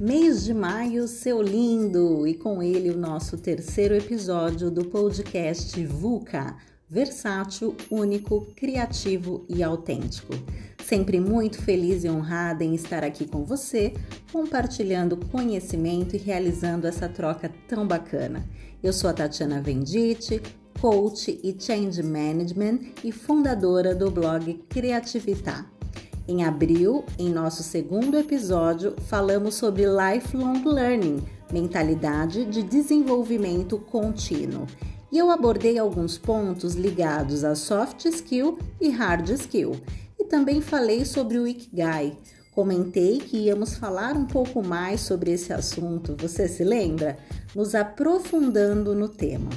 Mês de maio, seu lindo! E com ele o nosso terceiro episódio do podcast VUCA versátil, único, criativo e autêntico. Sempre muito feliz e honrada em estar aqui com você, compartilhando conhecimento e realizando essa troca tão bacana. Eu sou a Tatiana Venditti, coach e change management e fundadora do blog Criativitar. Em abril, em nosso segundo episódio, falamos sobre lifelong learning, mentalidade de desenvolvimento contínuo. E eu abordei alguns pontos ligados a soft skill e hard skill. E também falei sobre o Ikigai. Comentei que íamos falar um pouco mais sobre esse assunto, você se lembra? Nos aprofundando no tema.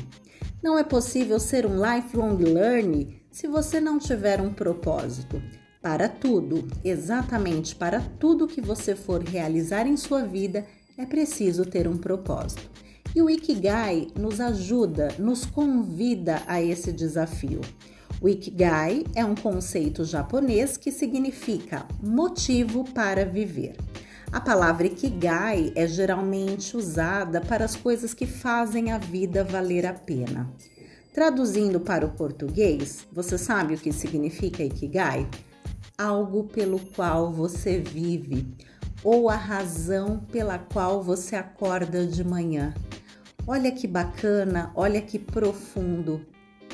Não é possível ser um lifelong learner se você não tiver um propósito. Para tudo, exatamente para tudo que você for realizar em sua vida, é preciso ter um propósito. E o Ikigai nos ajuda, nos convida a esse desafio. O Ikigai é um conceito japonês que significa motivo para viver. A palavra Ikigai é geralmente usada para as coisas que fazem a vida valer a pena. Traduzindo para o português, você sabe o que significa Ikigai? Algo pelo qual você vive ou a razão pela qual você acorda de manhã. Olha que bacana, olha que profundo.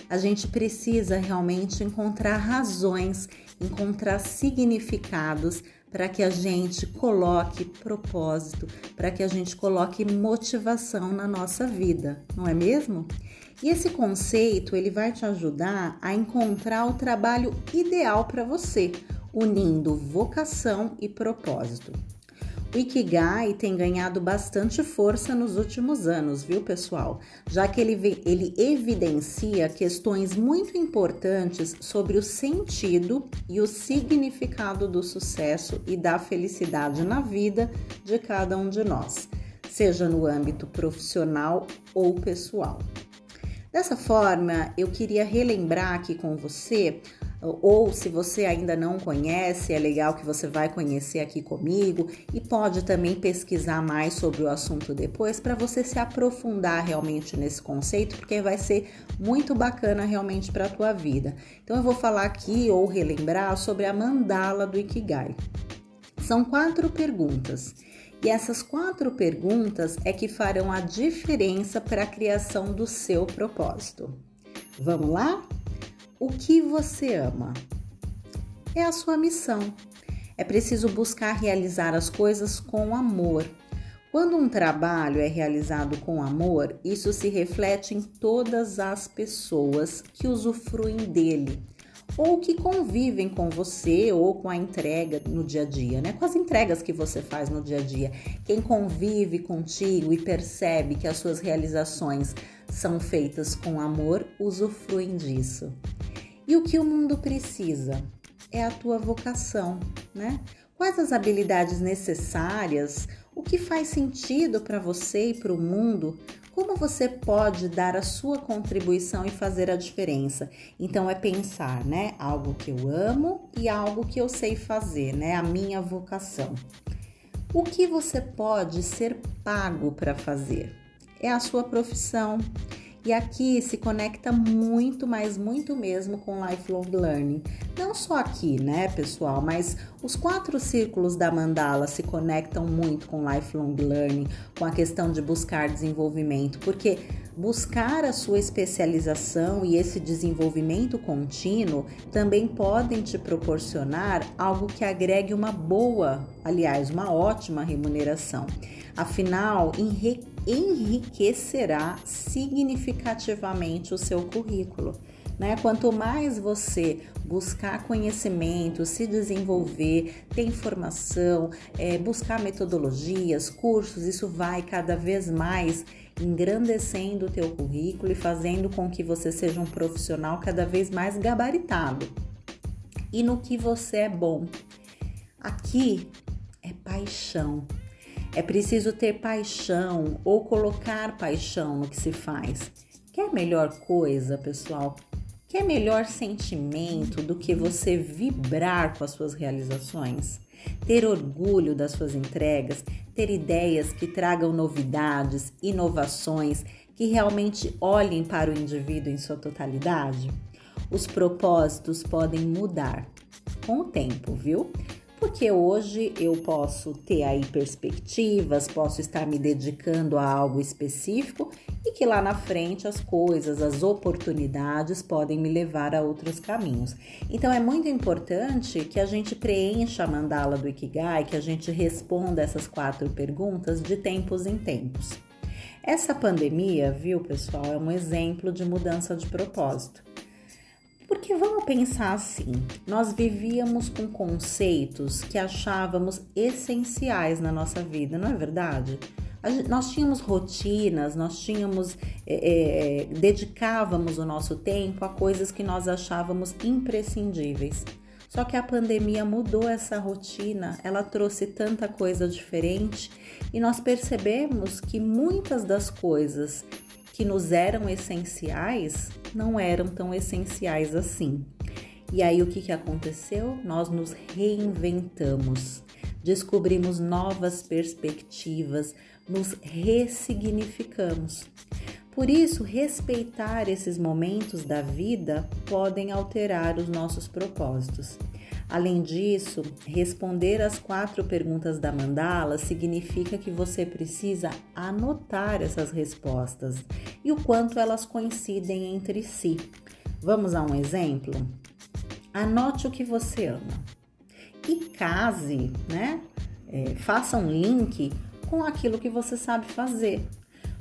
A gente precisa realmente encontrar razões, encontrar significados para que a gente coloque propósito, para que a gente coloque motivação na nossa vida, não é mesmo? E esse conceito ele vai te ajudar a encontrar o trabalho ideal para você, unindo vocação e propósito. O Ikigai tem ganhado bastante força nos últimos anos, viu, pessoal? Já que ele, ele evidencia questões muito importantes sobre o sentido e o significado do sucesso e da felicidade na vida de cada um de nós, seja no âmbito profissional ou pessoal. Dessa forma, eu queria relembrar aqui com você, ou se você ainda não conhece, é legal que você vai conhecer aqui comigo e pode também pesquisar mais sobre o assunto depois para você se aprofundar realmente nesse conceito, porque vai ser muito bacana realmente para a tua vida. Então eu vou falar aqui ou relembrar sobre a mandala do Ikigai. São quatro perguntas. E essas quatro perguntas é que farão a diferença para a criação do seu propósito. Vamos lá? O que você ama? É a sua missão. É preciso buscar realizar as coisas com amor. Quando um trabalho é realizado com amor, isso se reflete em todas as pessoas que usufruem dele ou que convivem com você ou com a entrega no dia a dia, né? Com as entregas que você faz no dia a dia. Quem convive contigo e percebe que as suas realizações são feitas com amor, usufruem disso. E o que o mundo precisa é a tua vocação, né? Quais as habilidades necessárias? O que faz sentido para você e para o mundo como você pode dar a sua contribuição e fazer a diferença? Então é pensar, né? Algo que eu amo e algo que eu sei fazer, né? A minha vocação. O que você pode ser pago para fazer? É a sua profissão. E aqui se conecta muito, mas muito mesmo com lifelong learning. Não só aqui, né, pessoal, mas os quatro círculos da mandala se conectam muito com lifelong learning, com a questão de buscar desenvolvimento, porque buscar a sua especialização e esse desenvolvimento contínuo também podem te proporcionar algo que agregue uma boa, aliás, uma ótima remuneração. Afinal, enriquece enriquecerá significativamente o seu currículo. Né? Quanto mais você buscar conhecimento, se desenvolver, ter informação, é, buscar metodologias, cursos, isso vai cada vez mais engrandecendo o teu currículo e fazendo com que você seja um profissional cada vez mais gabaritado. E no que você é bom. Aqui é paixão. É preciso ter paixão ou colocar paixão no que se faz. Quer melhor coisa, pessoal? Quer melhor sentimento do que você vibrar com as suas realizações? ter orgulho das suas entregas, ter ideias que tragam novidades, inovações, que realmente olhem para o indivíduo em sua totalidade? Os propósitos podem mudar com o tempo, viu? Porque hoje eu posso ter aí perspectivas, posso estar me dedicando a algo específico e que lá na frente as coisas, as oportunidades podem me levar a outros caminhos. Então é muito importante que a gente preencha a mandala do Ikigai, que a gente responda essas quatro perguntas de tempos em tempos. Essa pandemia, viu, pessoal, é um exemplo de mudança de propósito. Porque vamos pensar assim: nós vivíamos com conceitos que achávamos essenciais na nossa vida, não é verdade? nós tínhamos rotinas, nós tínhamos, é, é, dedicávamos o nosso tempo a coisas que nós achávamos imprescindíveis. Só que a pandemia mudou essa rotina, ela trouxe tanta coisa diferente e nós percebemos que muitas das coisas que nos eram essenciais não eram tão essenciais assim. E aí o que, que aconteceu? Nós nos reinventamos, descobrimos novas perspectivas, nos ressignificamos. Por isso, respeitar esses momentos da vida podem alterar os nossos propósitos. Além disso, responder as quatro perguntas da mandala significa que você precisa anotar essas respostas e o quanto elas coincidem entre si. Vamos a um exemplo? Anote o que você ama e case, né? É, faça um link com aquilo que você sabe fazer.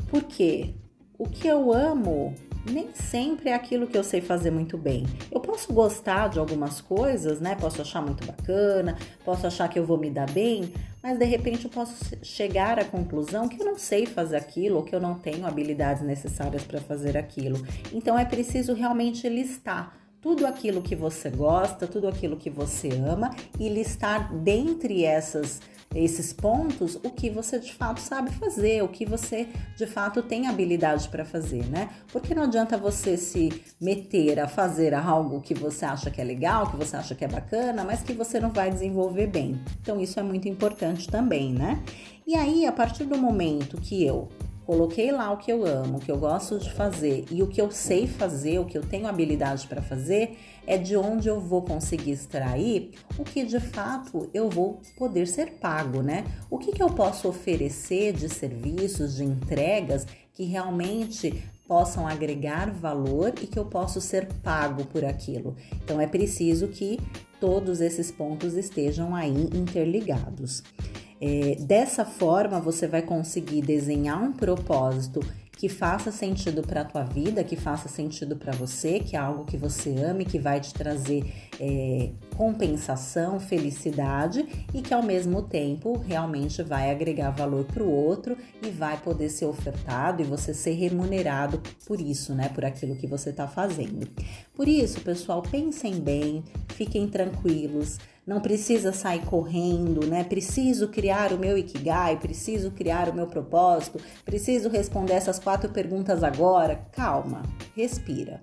Porque o que eu amo nem sempre é aquilo que eu sei fazer muito bem. Eu posso gostar de algumas coisas, né? Posso achar muito bacana, posso achar que eu vou me dar bem, mas de repente eu posso chegar à conclusão que eu não sei fazer aquilo ou que eu não tenho habilidades necessárias para fazer aquilo. Então é preciso realmente listar tudo aquilo que você gosta, tudo aquilo que você ama e listar dentre essas esses pontos o que você de fato sabe fazer, o que você de fato tem habilidade para fazer, né? Porque não adianta você se meter a fazer algo que você acha que é legal, que você acha que é bacana, mas que você não vai desenvolver bem. Então isso é muito importante também, né? E aí, a partir do momento que eu coloquei lá o que eu amo, o que eu gosto de fazer e o que eu sei fazer, o que eu tenho habilidade para fazer, é de onde eu vou conseguir extrair o que de fato eu vou poder ser pago, né? O que, que eu posso oferecer de serviços, de entregas que realmente possam agregar valor e que eu posso ser pago por aquilo. Então é preciso que todos esses pontos estejam aí interligados. É, dessa forma, você vai conseguir desenhar um propósito que faça sentido para a tua vida, que faça sentido para você, que é algo que você ame, que vai te trazer é, compensação, felicidade e que ao mesmo tempo realmente vai agregar valor para o outro e vai poder ser ofertado e você ser remunerado por isso, né? Por aquilo que você está fazendo. Por isso, pessoal, pensem bem, fiquem tranquilos não precisa sair correndo, né? Preciso criar o meu ikigai, preciso criar o meu propósito, preciso responder essas quatro perguntas agora. Calma, respira.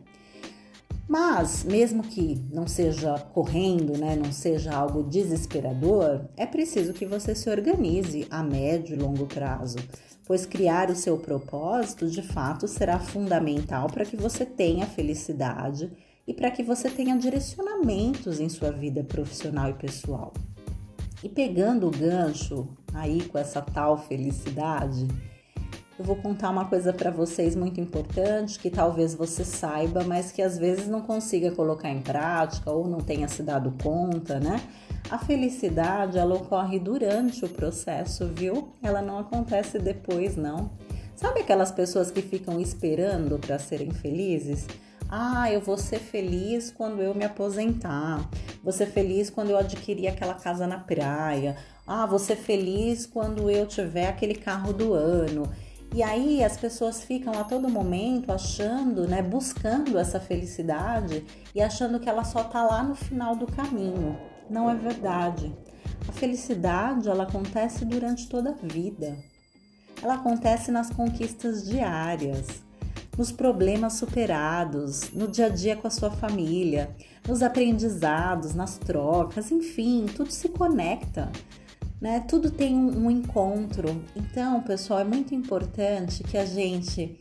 Mas, mesmo que não seja correndo, né, não seja algo desesperador, é preciso que você se organize a médio e longo prazo, pois criar o seu propósito de fato será fundamental para que você tenha felicidade e para que você tenha direcionamentos em sua vida profissional e pessoal. E pegando o gancho aí com essa tal felicidade, eu vou contar uma coisa para vocês muito importante que talvez você saiba, mas que às vezes não consiga colocar em prática ou não tenha se dado conta, né? A felicidade ela ocorre durante o processo, viu? Ela não acontece depois, não. Sabe aquelas pessoas que ficam esperando para serem felizes? Ah, eu vou ser feliz quando eu me aposentar. Vou ser feliz quando eu adquirir aquela casa na praia. Ah, vou ser feliz quando eu tiver aquele carro do ano. E aí as pessoas ficam a todo momento achando, né, buscando essa felicidade e achando que ela só tá lá no final do caminho. Não é verdade. A felicidade, ela acontece durante toda a vida. Ela acontece nas conquistas diárias nos problemas superados, no dia a dia com a sua família, nos aprendizados, nas trocas, enfim, tudo se conecta. Né? Tudo tem um, um encontro. Então, pessoal, é muito importante que a gente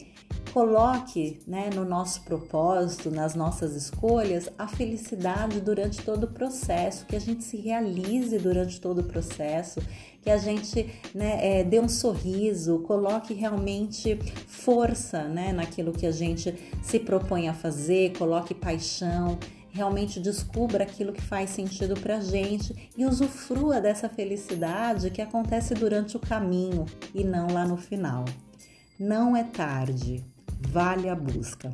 coloque né, no nosso propósito, nas nossas escolhas, a felicidade durante todo o processo, que a gente se realize durante todo o processo, que a gente né, é, dê um sorriso, coloque realmente força né, naquilo que a gente se propõe a fazer, coloque paixão realmente descubra aquilo que faz sentido para gente e usufrua dessa felicidade que acontece durante o caminho e não lá no final. Não é tarde, vale a busca.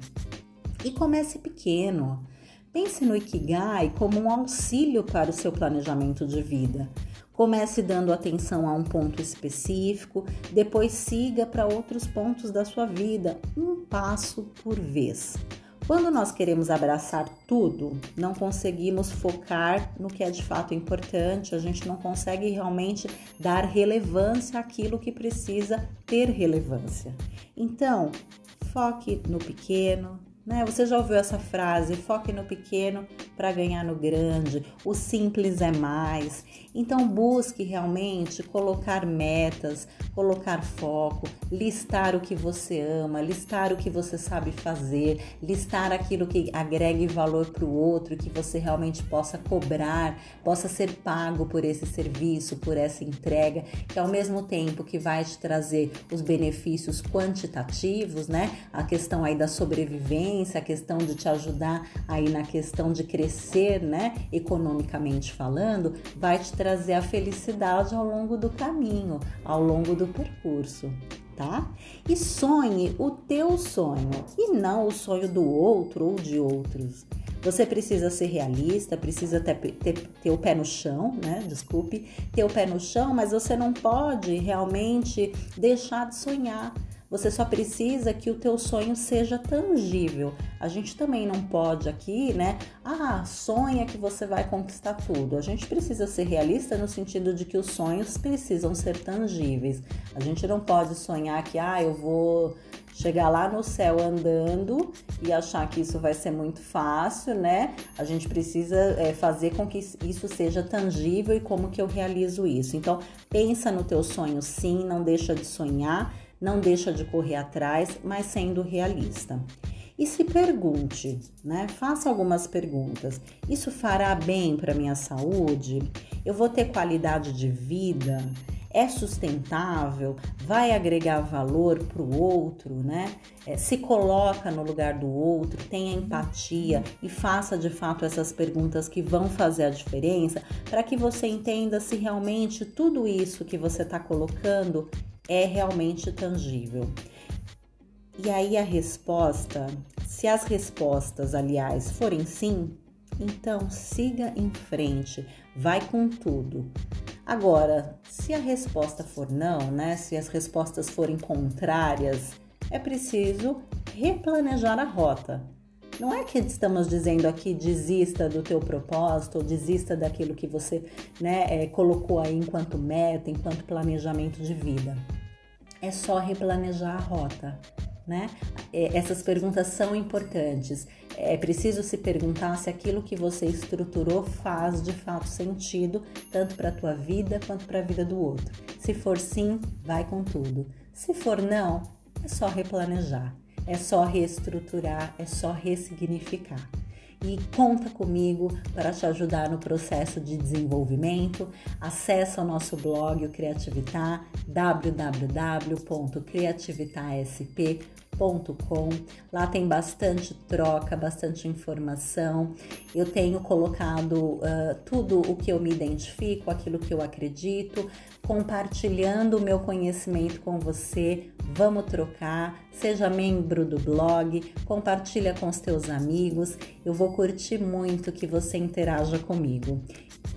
E comece pequeno. Pense no Ikigai como um auxílio para o seu planejamento de vida. Comece dando atenção a um ponto específico, depois siga para outros pontos da sua vida, um passo por vez. Quando nós queremos abraçar tudo, não conseguimos focar no que é de fato importante, a gente não consegue realmente dar relevância àquilo que precisa ter relevância. Então, foque no pequeno, né? Você já ouviu essa frase? Foque no pequeno para ganhar no grande. O simples é mais. Então busque realmente colocar metas, colocar foco, listar o que você ama, listar o que você sabe fazer, listar aquilo que agregue valor para o outro, que você realmente possa cobrar, possa ser pago por esse serviço, por essa entrega, que ao mesmo tempo que vai te trazer os benefícios quantitativos, né? A questão aí da sobrevivência a questão de te ajudar aí na questão de crescer, né, economicamente falando, vai te trazer a felicidade ao longo do caminho, ao longo do percurso. Tá? E sonhe o teu sonho e não o sonho do outro ou de outros. Você precisa ser realista, precisa ter, ter, ter, o pé no chão, né? Desculpe, ter o pé no chão, mas você não pode realmente deixar de sonhar. Você só precisa que o teu sonho seja tangível. A gente também não pode aqui, né? Ah, sonha que você vai conquistar tudo. A gente precisa ser realista no sentido de que os sonhos precisam ser tangíveis. A gente não pode sonhar que, ah, eu vou chegar lá no céu andando e achar que isso vai ser muito fácil, né? A gente precisa é, fazer com que isso seja tangível e como que eu realizo isso. Então, pensa no teu sonho sim, não deixa de sonhar não deixa de correr atrás, mas sendo realista. E se pergunte, né? Faça algumas perguntas. Isso fará bem para minha saúde? Eu vou ter qualidade de vida? É sustentável? Vai agregar valor para o outro, né? É, se coloca no lugar do outro, tenha empatia e faça de fato essas perguntas que vão fazer a diferença para que você entenda se realmente tudo isso que você está colocando é realmente tangível. E aí a resposta, se as respostas, aliás, forem sim, então siga em frente, vai com tudo. Agora, se a resposta for não, né? Se as respostas forem contrárias, é preciso replanejar a rota. Não é que estamos dizendo aqui desista do teu propósito ou desista daquilo que você né, é, colocou aí enquanto meta, enquanto planejamento de vida é só replanejar a rota, né? É, essas perguntas são importantes. É preciso se perguntar se aquilo que você estruturou faz de fato sentido, tanto para a tua vida quanto para a vida do outro. Se for sim, vai com tudo. Se for não, é só replanejar, é só reestruturar, é só ressignificar e conta comigo para te ajudar no processo de desenvolvimento. Acesse o nosso blog, o Criativitar, www.criativitasp.com Lá tem bastante troca, bastante informação. Eu tenho colocado uh, tudo o que eu me identifico, aquilo que eu acredito, compartilhando o meu conhecimento com você. Vamos trocar, seja membro do blog, compartilha com os teus amigos. Eu vou curtir muito que você interaja comigo.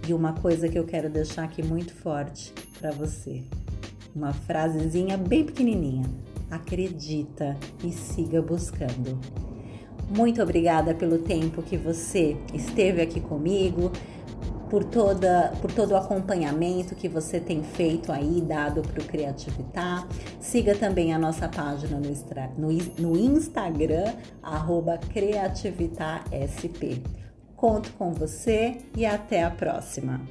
E uma coisa que eu quero deixar aqui muito forte para você. Uma frasezinha bem pequenininha acredita e siga buscando. Muito obrigada pelo tempo que você esteve aqui comigo. por, toda, por todo o acompanhamento que você tem feito aí, dado para o Criativitar. Siga também a nossa página no, no, no Instagram, arroba CreativitarSP. Conto com você e até a próxima!